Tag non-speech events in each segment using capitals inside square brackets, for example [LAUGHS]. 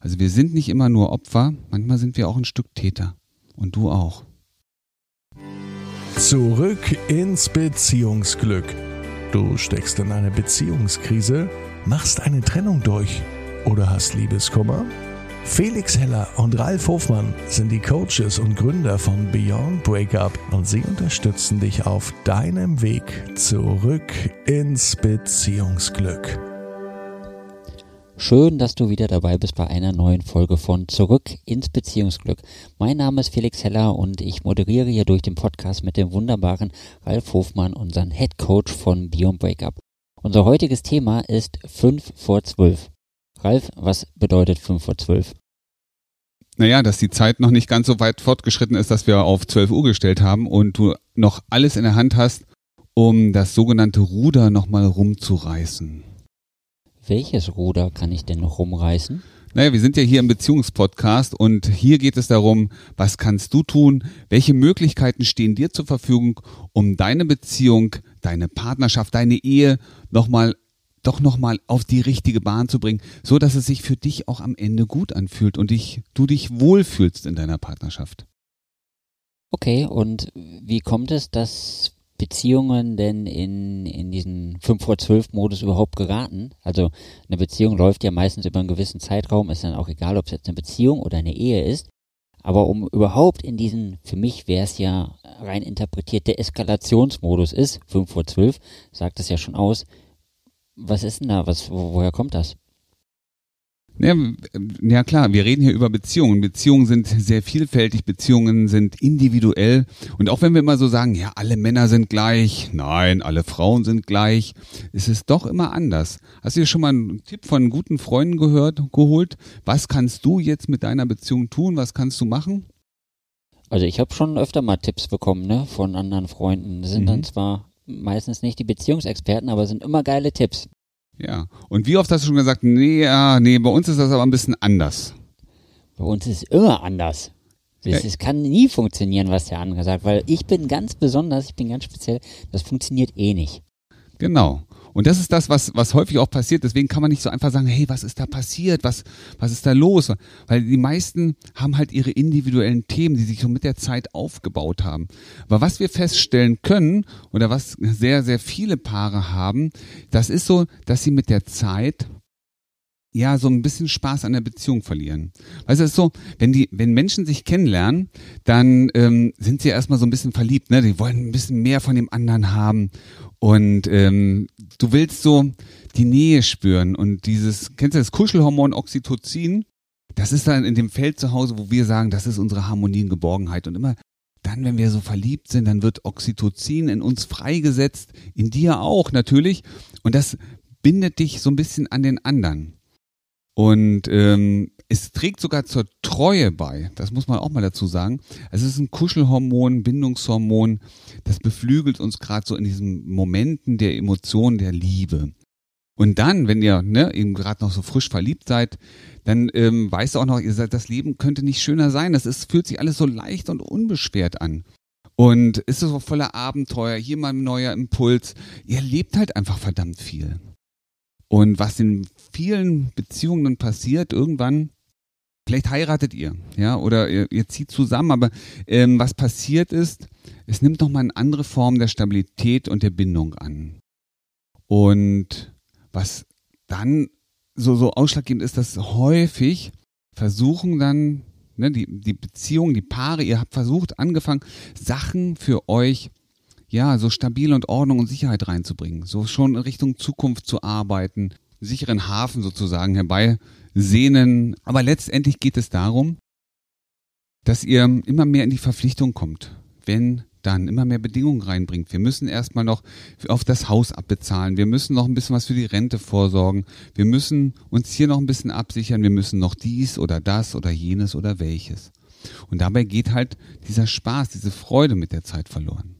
Also wir sind nicht immer nur Opfer, manchmal sind wir auch ein Stück Täter. Und du auch. Zurück ins Beziehungsglück. Du steckst in eine Beziehungskrise, machst eine Trennung durch oder hast Liebeskummer? Felix Heller und Ralf Hofmann sind die Coaches und Gründer von Beyond Breakup und sie unterstützen dich auf deinem Weg zurück ins Beziehungsglück. Schön, dass du wieder dabei bist bei einer neuen Folge von Zurück ins Beziehungsglück. Mein Name ist Felix Heller und ich moderiere hier durch den Podcast mit dem wunderbaren Ralf Hofmann, unseren Head Coach von Beyond Breakup. Unser heutiges Thema ist 5 vor 12. Ralf, was bedeutet 5 vor 12? Naja, dass die Zeit noch nicht ganz so weit fortgeschritten ist, dass wir auf 12 Uhr gestellt haben und du noch alles in der Hand hast, um das sogenannte Ruder nochmal rumzureißen. Welches Ruder kann ich denn noch rumreißen? Naja, wir sind ja hier im Beziehungspodcast und hier geht es darum, was kannst du tun? Welche Möglichkeiten stehen dir zur Verfügung, um deine Beziehung, deine Partnerschaft, deine Ehe nochmal doch nochmal auf die richtige Bahn zu bringen, so dass es sich für dich auch am Ende gut anfühlt und dich, du dich wohlfühlst in deiner Partnerschaft. Okay, und wie kommt es, dass Beziehungen denn in, in diesen 5 vor 12 Modus überhaupt geraten? Also eine Beziehung läuft ja meistens über einen gewissen Zeitraum, ist dann auch egal, ob es jetzt eine Beziehung oder eine Ehe ist. Aber um überhaupt in diesen, für mich wäre es ja rein interpretiert, der Eskalationsmodus ist, 5 vor 12, sagt es ja schon aus. Was ist denn da? Was, wo, woher kommt das? Ja, ja klar, wir reden hier über Beziehungen. Beziehungen sind sehr vielfältig, Beziehungen sind individuell. Und auch wenn wir immer so sagen, ja, alle Männer sind gleich, nein, alle Frauen sind gleich, ist es doch immer anders. Hast du dir schon mal einen Tipp von guten Freunden gehört, geholt? Was kannst du jetzt mit deiner Beziehung tun? Was kannst du machen? Also ich habe schon öfter mal Tipps bekommen, ne, von anderen Freunden. Das sind mhm. dann zwar meistens nicht die Beziehungsexperten, aber sind immer geile Tipps. Ja. Und wie oft hast du schon gesagt, nee, ja, nee, bei uns ist das aber ein bisschen anders? Bei uns ist es immer anders. Es, es kann nie funktionieren, was der andere sagt, weil ich bin ganz besonders, ich bin ganz speziell, das funktioniert eh nicht. Genau. Und das ist das, was, was häufig auch passiert. Deswegen kann man nicht so einfach sagen, hey, was ist da passiert? Was, was ist da los? Weil die meisten haben halt ihre individuellen Themen, die sich so mit der Zeit aufgebaut haben. Aber was wir feststellen können, oder was sehr, sehr viele Paare haben, das ist so, dass sie mit der Zeit ja, so ein bisschen Spaß an der Beziehung verlieren. Weißt du, es ist so, wenn die, wenn Menschen sich kennenlernen, dann ähm, sind sie erstmal so ein bisschen verliebt, ne? Die wollen ein bisschen mehr von dem anderen haben. Und ähm, du willst so die Nähe spüren und dieses, kennst du das Kuschelhormon Oxytocin? Das ist dann in dem Feld zu Hause, wo wir sagen, das ist unsere Harmonie und Geborgenheit. Und immer dann, wenn wir so verliebt sind, dann wird Oxytocin in uns freigesetzt, in dir auch natürlich. Und das bindet dich so ein bisschen an den anderen. Und ähm, es trägt sogar zur Treue bei. Das muss man auch mal dazu sagen. Es ist ein Kuschelhormon, Bindungshormon. Das beflügelt uns gerade so in diesen Momenten der Emotionen, der Liebe. Und dann, wenn ihr ne, eben gerade noch so frisch verliebt seid, dann ähm, weißt du auch noch, ihr seid, das Leben könnte nicht schöner sein. Das ist, fühlt sich alles so leicht und unbeschwert an. Und ist so voller Abenteuer, hier mal ein neuer Impuls. Ihr lebt halt einfach verdammt viel. Und was in vielen Beziehungen passiert, irgendwann, vielleicht heiratet ihr, ja, oder ihr, ihr zieht zusammen, aber ähm, was passiert ist, es nimmt nochmal eine andere Form der Stabilität und der Bindung an. Und was dann so, so ausschlaggebend ist, dass häufig versuchen dann, ne, die, die Beziehungen, die Paare, ihr habt versucht, angefangen, Sachen für euch ja, so stabil und Ordnung und Sicherheit reinzubringen, so schon in Richtung Zukunft zu arbeiten, sicheren Hafen sozusagen herbeisehnen. Aber letztendlich geht es darum, dass ihr immer mehr in die Verpflichtung kommt, wenn dann immer mehr Bedingungen reinbringt. Wir müssen erstmal noch auf das Haus abbezahlen. Wir müssen noch ein bisschen was für die Rente vorsorgen. Wir müssen uns hier noch ein bisschen absichern. Wir müssen noch dies oder das oder jenes oder welches. Und dabei geht halt dieser Spaß, diese Freude mit der Zeit verloren.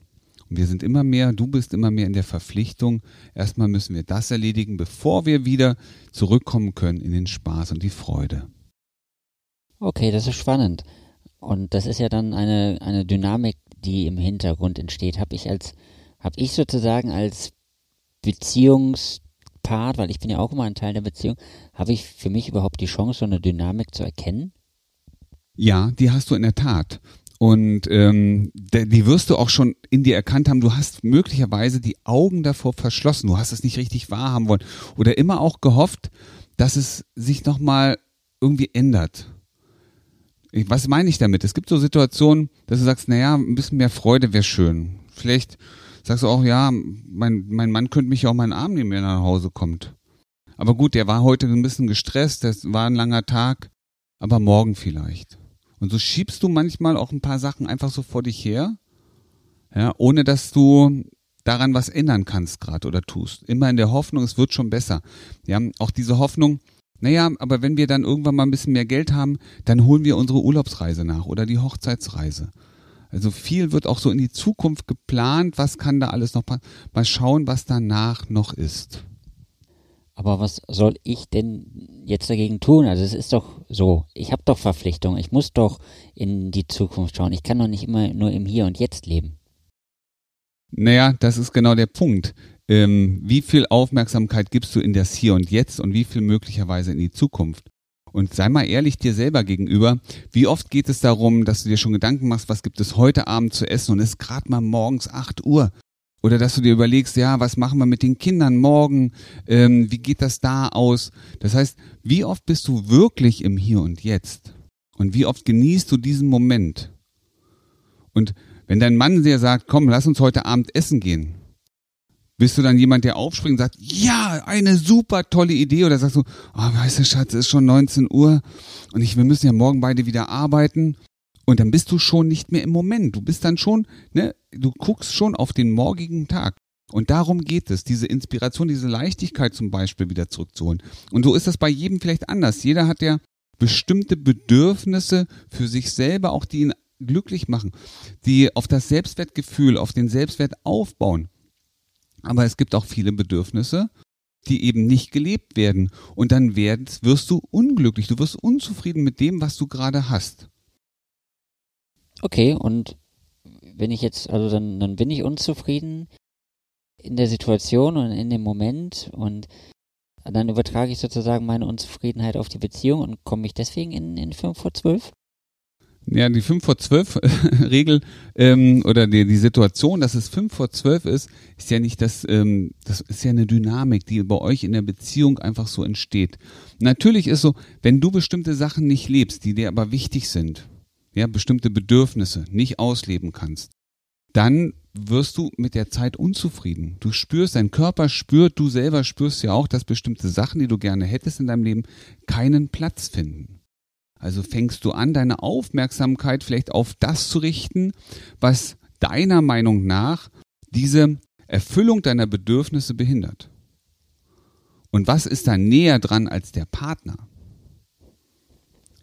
Und wir sind immer mehr, du bist immer mehr in der Verpflichtung. Erstmal müssen wir das erledigen, bevor wir wieder zurückkommen können in den Spaß und die Freude. Okay, das ist spannend. Und das ist ja dann eine, eine Dynamik, die im Hintergrund entsteht. Habe ich als, habe ich sozusagen als Beziehungs Part, weil ich bin ja auch immer ein Teil der Beziehung, habe ich für mich überhaupt die Chance, so eine Dynamik zu erkennen? Ja, die hast du in der Tat. Und ähm, die wirst du auch schon in dir erkannt haben. Du hast möglicherweise die Augen davor verschlossen. Du hast es nicht richtig wahrhaben wollen. Oder immer auch gehofft, dass es sich nochmal irgendwie ändert. Was meine ich damit? Es gibt so Situationen, dass du sagst, naja, ein bisschen mehr Freude wäre schön. Vielleicht sagst du auch, ja, mein, mein Mann könnte mich auch mal in den Arm nehmen, wenn er nach Hause kommt. Aber gut, der war heute ein bisschen gestresst, das war ein langer Tag, aber morgen vielleicht. Und so schiebst du manchmal auch ein paar Sachen einfach so vor dich her, ja, ohne dass du daran was ändern kannst gerade oder tust. Immer in der Hoffnung, es wird schon besser. Ja, auch diese Hoffnung, naja, aber wenn wir dann irgendwann mal ein bisschen mehr Geld haben, dann holen wir unsere Urlaubsreise nach oder die Hochzeitsreise. Also viel wird auch so in die Zukunft geplant. Was kann da alles noch mal schauen, was danach noch ist. Aber was soll ich denn jetzt dagegen tun? Also es ist doch so, ich habe doch Verpflichtungen, ich muss doch in die Zukunft schauen. Ich kann doch nicht immer nur im Hier und Jetzt leben. Naja, das ist genau der Punkt. Ähm, wie viel Aufmerksamkeit gibst du in das Hier und Jetzt und wie viel möglicherweise in die Zukunft? Und sei mal ehrlich dir selber gegenüber, wie oft geht es darum, dass du dir schon Gedanken machst, was gibt es heute Abend zu essen und es ist gerade mal morgens 8 Uhr. Oder dass du dir überlegst, ja, was machen wir mit den Kindern morgen? Ähm, wie geht das da aus? Das heißt, wie oft bist du wirklich im Hier und Jetzt? Und wie oft genießt du diesen Moment? Und wenn dein Mann dir sagt, komm, lass uns heute Abend essen gehen, bist du dann jemand, der aufspringt und sagt, ja, eine super tolle Idee? Oder sagst du, oh, weißt du, Schatz, es ist schon 19 Uhr und ich, wir müssen ja morgen beide wieder arbeiten. Und dann bist du schon nicht mehr im Moment. Du bist dann schon, ne, du guckst schon auf den morgigen Tag. Und darum geht es, diese Inspiration, diese Leichtigkeit zum Beispiel wieder zurückzuholen. Und so ist das bei jedem vielleicht anders. Jeder hat ja bestimmte Bedürfnisse für sich selber, auch die ihn glücklich machen, die auf das Selbstwertgefühl, auf den Selbstwert aufbauen. Aber es gibt auch viele Bedürfnisse, die eben nicht gelebt werden. Und dann wirst, du unglücklich, du wirst unzufrieden mit dem, was du gerade hast. Okay, und wenn ich jetzt, also dann, dann bin ich unzufrieden in der Situation und in dem Moment und dann übertrage ich sozusagen meine Unzufriedenheit auf die Beziehung und komme ich deswegen in, in 5 vor 12? Ja, die 5 vor 12 [LAUGHS] Regel ähm, oder die, die Situation, dass es 5 vor 12 ist, ist ja nicht das, ähm, das ist ja eine Dynamik, die bei euch in der Beziehung einfach so entsteht. Natürlich ist so, wenn du bestimmte Sachen nicht lebst, die dir aber wichtig sind, ja, bestimmte Bedürfnisse nicht ausleben kannst, dann wirst du mit der Zeit unzufrieden. Du spürst, dein Körper spürt, du selber spürst ja auch, dass bestimmte Sachen, die du gerne hättest in deinem Leben, keinen Platz finden. Also fängst du an, deine Aufmerksamkeit vielleicht auf das zu richten, was deiner Meinung nach diese Erfüllung deiner Bedürfnisse behindert. Und was ist da näher dran als der Partner?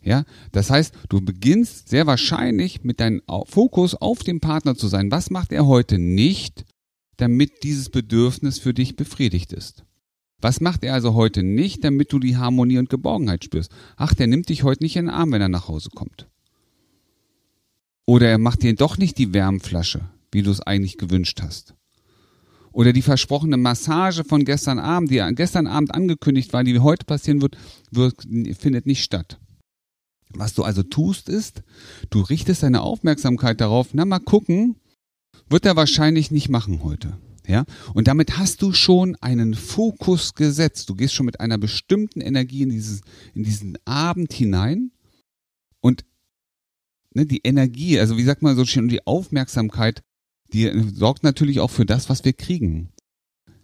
Ja, das heißt, du beginnst sehr wahrscheinlich mit deinem Fokus auf den Partner zu sein. Was macht er heute nicht, damit dieses Bedürfnis für dich befriedigt ist? Was macht er also heute nicht, damit du die Harmonie und Geborgenheit spürst? Ach, der nimmt dich heute nicht in den Arm, wenn er nach Hause kommt. Oder er macht dir doch nicht die Wärmflasche, wie du es eigentlich gewünscht hast. Oder die versprochene Massage von gestern Abend, die gestern Abend angekündigt war, die heute passieren wird, wird findet nicht statt. Was du also tust, ist, du richtest deine Aufmerksamkeit darauf, na mal gucken, wird er wahrscheinlich nicht machen heute. Ja? Und damit hast du schon einen Fokus gesetzt. Du gehst schon mit einer bestimmten Energie in, dieses, in diesen Abend hinein. Und ne, die Energie, also wie sagt man so schön, die Aufmerksamkeit, die sorgt natürlich auch für das, was wir kriegen.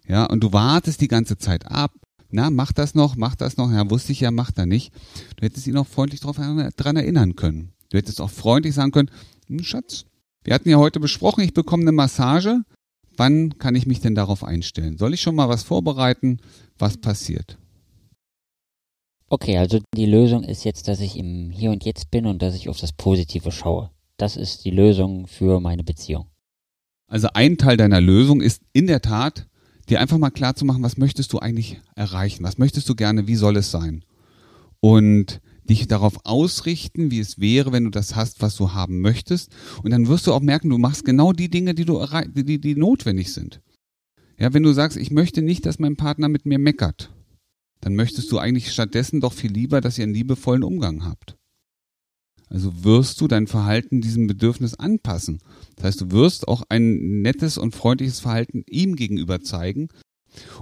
Ja, und du wartest die ganze Zeit ab. Na, mach das noch, mach das noch. Ja, wusste ich ja, macht er nicht. Du hättest ihn auch freundlich daran erinnern können. Du hättest auch freundlich sagen können, hm, Schatz, wir hatten ja heute besprochen, ich bekomme eine Massage. Wann kann ich mich denn darauf einstellen? Soll ich schon mal was vorbereiten? Was passiert? Okay, also die Lösung ist jetzt, dass ich im Hier und Jetzt bin und dass ich auf das Positive schaue. Das ist die Lösung für meine Beziehung. Also ein Teil deiner Lösung ist in der Tat, dir einfach mal klar zu machen, was möchtest du eigentlich erreichen? Was möchtest du gerne? Wie soll es sein? Und dich darauf ausrichten, wie es wäre, wenn du das hast, was du haben möchtest. Und dann wirst du auch merken, du machst genau die Dinge, die du die, die notwendig sind. Ja, wenn du sagst, ich möchte nicht, dass mein Partner mit mir meckert, dann möchtest du eigentlich stattdessen doch viel lieber, dass ihr einen liebevollen Umgang habt. Also wirst du dein Verhalten diesem Bedürfnis anpassen. Das heißt, du wirst auch ein nettes und freundliches Verhalten ihm gegenüber zeigen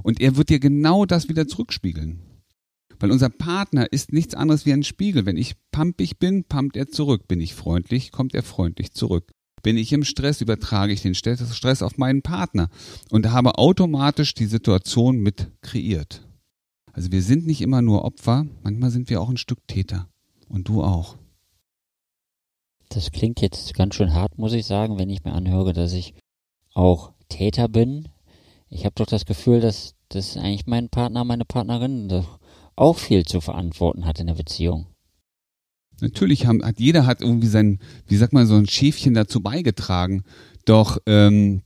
und er wird dir genau das wieder zurückspiegeln. Weil unser Partner ist nichts anderes wie ein Spiegel. Wenn ich pampig bin, pumpt er zurück. Bin ich freundlich, kommt er freundlich zurück. Bin ich im Stress, übertrage ich den Stress auf meinen Partner und habe automatisch die Situation mit kreiert. Also wir sind nicht immer nur Opfer, manchmal sind wir auch ein Stück Täter. Und du auch. Das klingt jetzt ganz schön hart, muss ich sagen, wenn ich mir anhöre, dass ich auch Täter bin. Ich habe doch das Gefühl, dass, dass eigentlich mein Partner, meine Partnerin doch auch viel zu verantworten hat in der Beziehung. Natürlich haben, hat jeder hat irgendwie sein, wie sagt man, so ein Schäfchen dazu beigetragen. Doch ähm,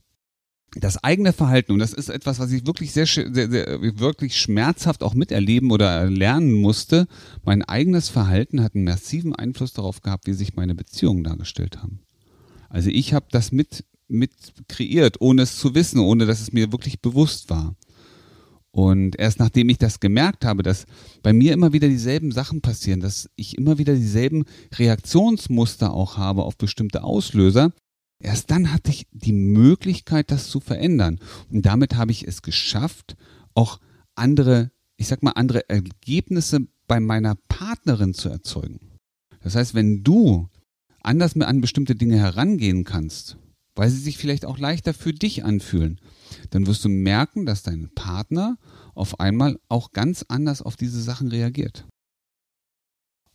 das eigene Verhalten, und das ist etwas, was ich wirklich sehr, sehr, sehr, wirklich schmerzhaft auch miterleben oder lernen musste, mein eigenes Verhalten hat einen massiven Einfluss darauf gehabt, wie sich meine Beziehungen dargestellt haben. Also ich habe das mit, mit kreiert, ohne es zu wissen, ohne dass es mir wirklich bewusst war. Und erst nachdem ich das gemerkt habe, dass bei mir immer wieder dieselben Sachen passieren, dass ich immer wieder dieselben Reaktionsmuster auch habe auf bestimmte Auslöser, Erst dann hatte ich die Möglichkeit, das zu verändern. Und damit habe ich es geschafft, auch andere, ich sag mal, andere Ergebnisse bei meiner Partnerin zu erzeugen. Das heißt, wenn du anders an bestimmte Dinge herangehen kannst, weil sie sich vielleicht auch leichter für dich anfühlen, dann wirst du merken, dass dein Partner auf einmal auch ganz anders auf diese Sachen reagiert.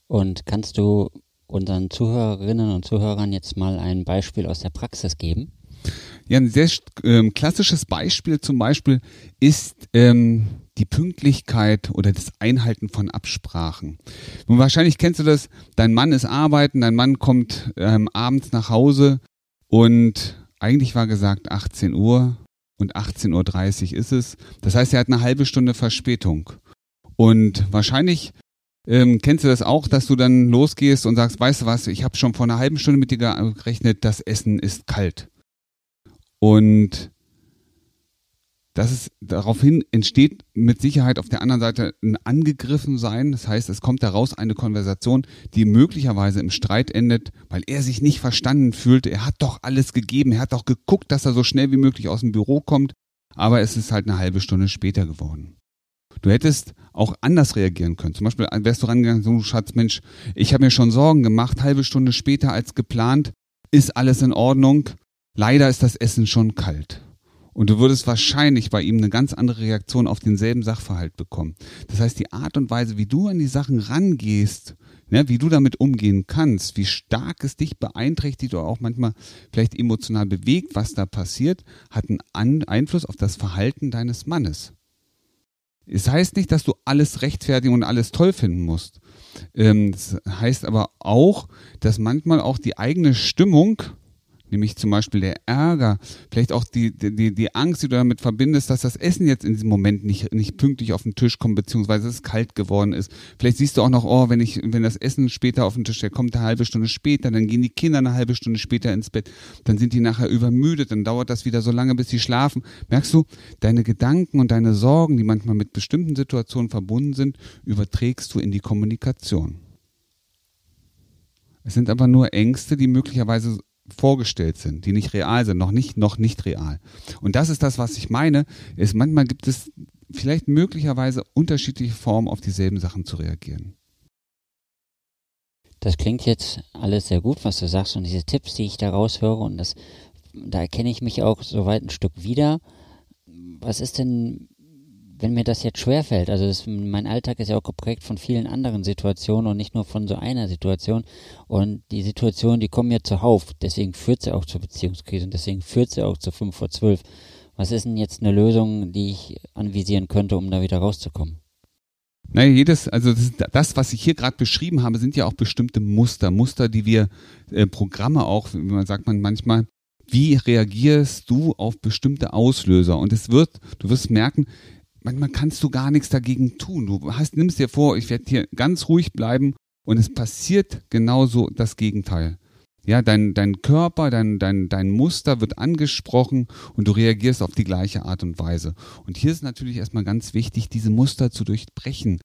Und kannst du unseren Zuhörerinnen und Zuhörern jetzt mal ein Beispiel aus der Praxis geben? Ja, ein sehr ähm, klassisches Beispiel zum Beispiel ist ähm, die Pünktlichkeit oder das Einhalten von Absprachen. Nun, wahrscheinlich kennst du das, dein Mann ist arbeiten, dein Mann kommt ähm, abends nach Hause und eigentlich war gesagt 18 Uhr und 18.30 Uhr ist es. Das heißt, er hat eine halbe Stunde Verspätung. Und wahrscheinlich ähm, kennst du das auch, dass du dann losgehst und sagst, weißt du was, ich habe schon vor einer halben Stunde mit dir gerechnet, das Essen ist kalt. Und das ist, daraufhin entsteht mit Sicherheit auf der anderen Seite ein Angegriffensein. Das heißt, es kommt daraus eine Konversation, die möglicherweise im Streit endet, weil er sich nicht verstanden fühlt. Er hat doch alles gegeben. Er hat doch geguckt, dass er so schnell wie möglich aus dem Büro kommt. Aber es ist halt eine halbe Stunde später geworden. Du hättest auch anders reagieren können. Zum Beispiel wärst du rangegangen, so Schatz, Mensch, ich habe mir schon Sorgen gemacht, halbe Stunde später als geplant, ist alles in Ordnung. Leider ist das Essen schon kalt. Und du würdest wahrscheinlich bei ihm eine ganz andere Reaktion auf denselben Sachverhalt bekommen. Das heißt, die Art und Weise, wie du an die Sachen rangehst, ne, wie du damit umgehen kannst, wie stark es dich beeinträchtigt oder auch manchmal vielleicht emotional bewegt, was da passiert, hat einen Einfluss auf das Verhalten deines Mannes. Es heißt nicht, dass du alles rechtfertigen und alles toll finden musst. Ähm, das heißt aber auch, dass manchmal auch die eigene Stimmung nämlich zum Beispiel der Ärger, vielleicht auch die, die, die Angst, die du damit verbindest, dass das Essen jetzt in diesem Moment nicht, nicht pünktlich auf den Tisch kommt, beziehungsweise es kalt geworden ist. Vielleicht siehst du auch noch, oh, wenn ich, wenn das Essen später auf den Tisch steht, kommt eine halbe Stunde später, dann gehen die Kinder eine halbe Stunde später ins Bett, dann sind die nachher übermüdet, dann dauert das wieder so lange, bis sie schlafen. Merkst du, deine Gedanken und deine Sorgen, die manchmal mit bestimmten Situationen verbunden sind, überträgst du in die Kommunikation. Es sind aber nur Ängste, die möglicherweise vorgestellt sind, die nicht real sind, noch nicht, noch nicht real. Und das ist das, was ich meine, ist manchmal gibt es vielleicht möglicherweise unterschiedliche Formen, auf dieselben Sachen zu reagieren. Das klingt jetzt alles sehr gut, was du sagst und diese Tipps, die ich da raushöre und das, da erkenne ich mich auch soweit ein Stück wieder. Was ist denn wenn mir das jetzt schwerfällt, also das, mein Alltag ist ja auch geprägt von vielen anderen Situationen und nicht nur von so einer Situation. Und die Situationen, die kommen mir zuhauf. Deswegen führt sie auch zur Beziehungskrise und deswegen führt sie auch zu 5 vor 12. Was ist denn jetzt eine Lösung, die ich anvisieren könnte, um da wieder rauszukommen? Naja, jedes, also das, das was ich hier gerade beschrieben habe, sind ja auch bestimmte Muster, Muster, die wir, äh, Programme auch, wie man sagt man manchmal, wie reagierst du auf bestimmte Auslöser? Und es wird, du wirst merken, manchmal kannst du gar nichts dagegen tun. Du hast, nimmst dir vor, ich werde hier ganz ruhig bleiben und es passiert genauso das Gegenteil. Ja, dein, dein Körper, dein, dein, dein Muster wird angesprochen und du reagierst auf die gleiche Art und Weise. Und hier ist natürlich erstmal ganz wichtig, diese Muster zu durchbrechen,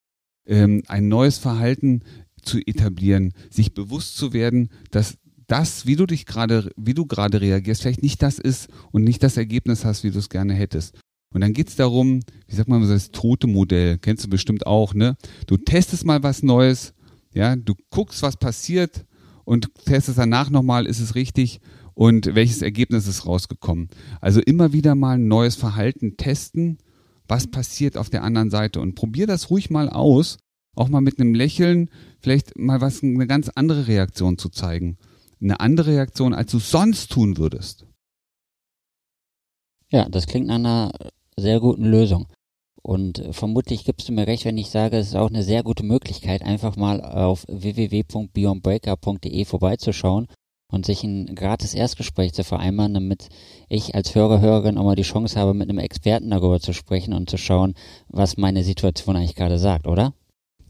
ähm, ein neues Verhalten zu etablieren, sich bewusst zu werden, dass das, wie du dich gerade, wie du gerade reagierst, vielleicht nicht das ist und nicht das Ergebnis hast, wie du es gerne hättest. Und dann geht's darum, wie sagt man, das tote Modell, kennst du bestimmt auch, ne? Du testest mal was Neues, ja, du guckst, was passiert, und testest danach nochmal, ist es richtig und welches Ergebnis ist rausgekommen. Also immer wieder mal ein neues Verhalten testen, was passiert auf der anderen Seite und probier das ruhig mal aus, auch mal mit einem Lächeln, vielleicht mal was eine ganz andere Reaktion zu zeigen. Eine andere Reaktion, als du sonst tun würdest. Ja, das klingt nach einer sehr guten Lösung. Und äh, vermutlich gibst du mir recht, wenn ich sage, es ist auch eine sehr gute Möglichkeit, einfach mal auf www.beyondbreaker.de vorbeizuschauen und sich ein gratis Erstgespräch zu vereinbaren, damit ich als Hörer, Hörerin auch mal die Chance habe, mit einem Experten darüber zu sprechen und zu schauen, was meine Situation eigentlich gerade sagt, oder?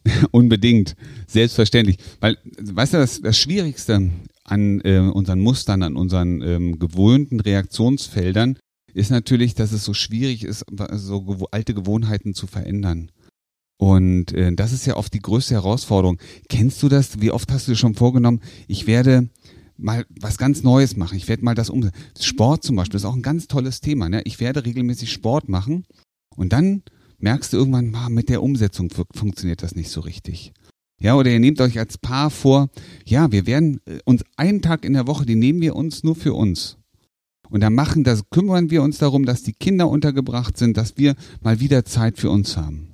[LAUGHS] Unbedingt, selbstverständlich. Weil, weißt du, das, das Schwierigste an äh, unseren Mustern, an unseren ähm, gewohnten Reaktionsfeldern ist natürlich, dass es so schwierig ist, so alte Gewohnheiten zu verändern. Und äh, das ist ja oft die größte Herausforderung. Kennst du das? Wie oft hast du dir schon vorgenommen, ich werde mal was ganz Neues machen. Ich werde mal das umsetzen. Sport zum Beispiel ist auch ein ganz tolles Thema. Ne? Ich werde regelmäßig Sport machen und dann merkst du irgendwann, ah, mit der Umsetzung funktioniert das nicht so richtig. Ja, oder ihr nehmt euch als Paar vor, ja, wir werden äh, uns einen Tag in der Woche, den nehmen wir uns nur für uns. Und da machen, da kümmern wir uns darum, dass die Kinder untergebracht sind, dass wir mal wieder Zeit für uns haben.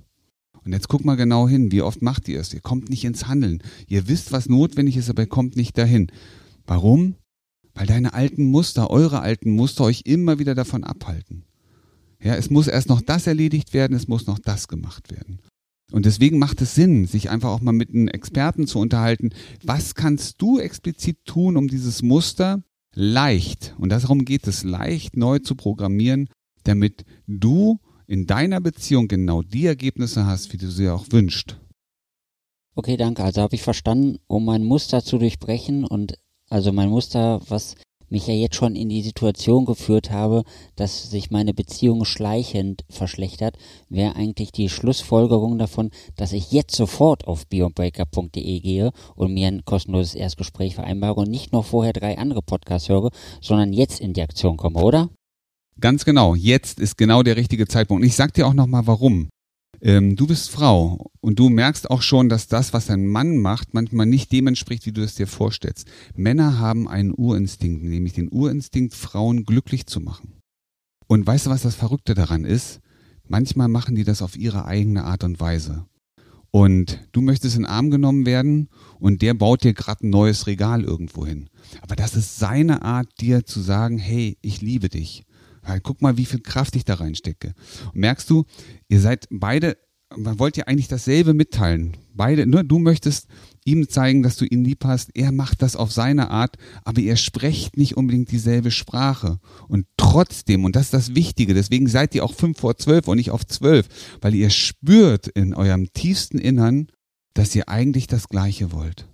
Und jetzt guck mal genau hin, wie oft macht ihr es? Ihr kommt nicht ins Handeln. Ihr wisst, was notwendig ist, aber ihr kommt nicht dahin. Warum? Weil deine alten Muster, eure alten Muster euch immer wieder davon abhalten. Ja, es muss erst noch das erledigt werden, es muss noch das gemacht werden. Und deswegen macht es Sinn, sich einfach auch mal mit einem Experten zu unterhalten. Was kannst du explizit tun, um dieses Muster leicht, und darum geht es, leicht neu zu programmieren, damit du in deiner Beziehung genau die Ergebnisse hast, wie du sie auch wünschst. Okay, danke. Also habe ich verstanden, um mein Muster zu durchbrechen und also mein Muster, was mich ja jetzt schon in die Situation geführt habe, dass sich meine Beziehung schleichend verschlechtert, wäre eigentlich die Schlussfolgerung davon, dass ich jetzt sofort auf beyondbreaker.de gehe und mir ein kostenloses Erstgespräch vereinbare und nicht noch vorher drei andere Podcasts höre, sondern jetzt in die Aktion komme, oder? Ganz genau. Jetzt ist genau der richtige Zeitpunkt. Und ich sag dir auch nochmal warum. Ähm, du bist Frau und du merkst auch schon, dass das, was ein Mann macht, manchmal nicht dem entspricht, wie du es dir vorstellst. Männer haben einen Urinstinkt, nämlich den Urinstinkt, Frauen glücklich zu machen. Und weißt du, was das Verrückte daran ist? Manchmal machen die das auf ihre eigene Art und Weise. Und du möchtest in den Arm genommen werden und der baut dir gerade ein neues Regal irgendwo hin. Aber das ist seine Art, dir zu sagen, hey, ich liebe dich. Ja, guck mal, wie viel Kraft ich da reinstecke. Und merkst du, ihr seid beide, man wollte ja eigentlich dasselbe mitteilen. Beide, nur du möchtest ihm zeigen, dass du ihn lieb hast. Er macht das auf seine Art, aber ihr sprecht nicht unbedingt dieselbe Sprache. Und trotzdem, und das ist das Wichtige, deswegen seid ihr auch fünf vor zwölf und nicht auf zwölf, weil ihr spürt in eurem tiefsten Innern, dass ihr eigentlich das Gleiche wollt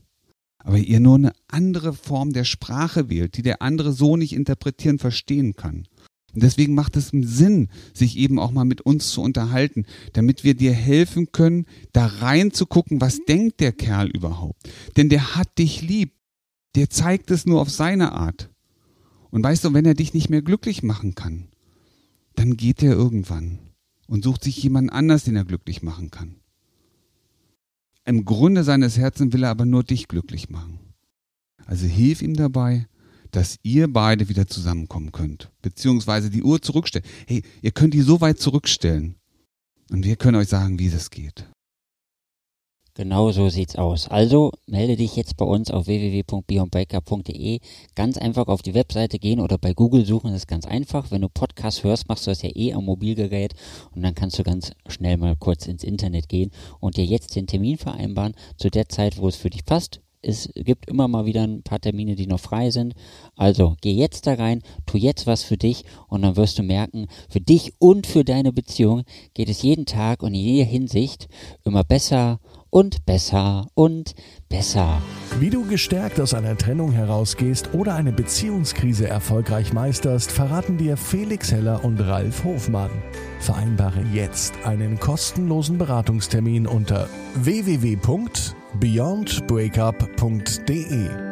aber ihr nur eine andere Form der Sprache wählt, die der andere so nicht interpretieren, verstehen kann. Und deswegen macht es Sinn, sich eben auch mal mit uns zu unterhalten, damit wir dir helfen können, da reinzugucken, was denkt der Kerl überhaupt. Denn der hat dich lieb. Der zeigt es nur auf seine Art. Und weißt du, wenn er dich nicht mehr glücklich machen kann, dann geht er irgendwann und sucht sich jemanden anders, den er glücklich machen kann. Im Grunde seines Herzens will er aber nur dich glücklich machen. Also hilf ihm dabei, dass ihr beide wieder zusammenkommen könnt. Beziehungsweise die Uhr zurückstellen. Hey, ihr könnt die so weit zurückstellen. Und wir können euch sagen, wie das geht. Genau so sieht's aus. Also melde dich jetzt bei uns auf www.beyondbreaker.de. Ganz einfach auf die Webseite gehen oder bei Google suchen, das ist ganz einfach. Wenn du Podcast hörst, machst du das ja eh am Mobilgerät und dann kannst du ganz schnell mal kurz ins Internet gehen und dir jetzt den Termin vereinbaren zu der Zeit, wo es für dich passt es gibt immer mal wieder ein paar Termine, die noch frei sind. Also geh jetzt da rein, tu jetzt was für dich und dann wirst du merken, für dich und für deine Beziehung geht es jeden Tag und in jeder Hinsicht immer besser und besser und besser. Wie du gestärkt aus einer Trennung herausgehst oder eine Beziehungskrise erfolgreich meisterst, verraten dir Felix Heller und Ralf Hofmann. Vereinbare jetzt einen kostenlosen Beratungstermin unter www beyondbreakup.de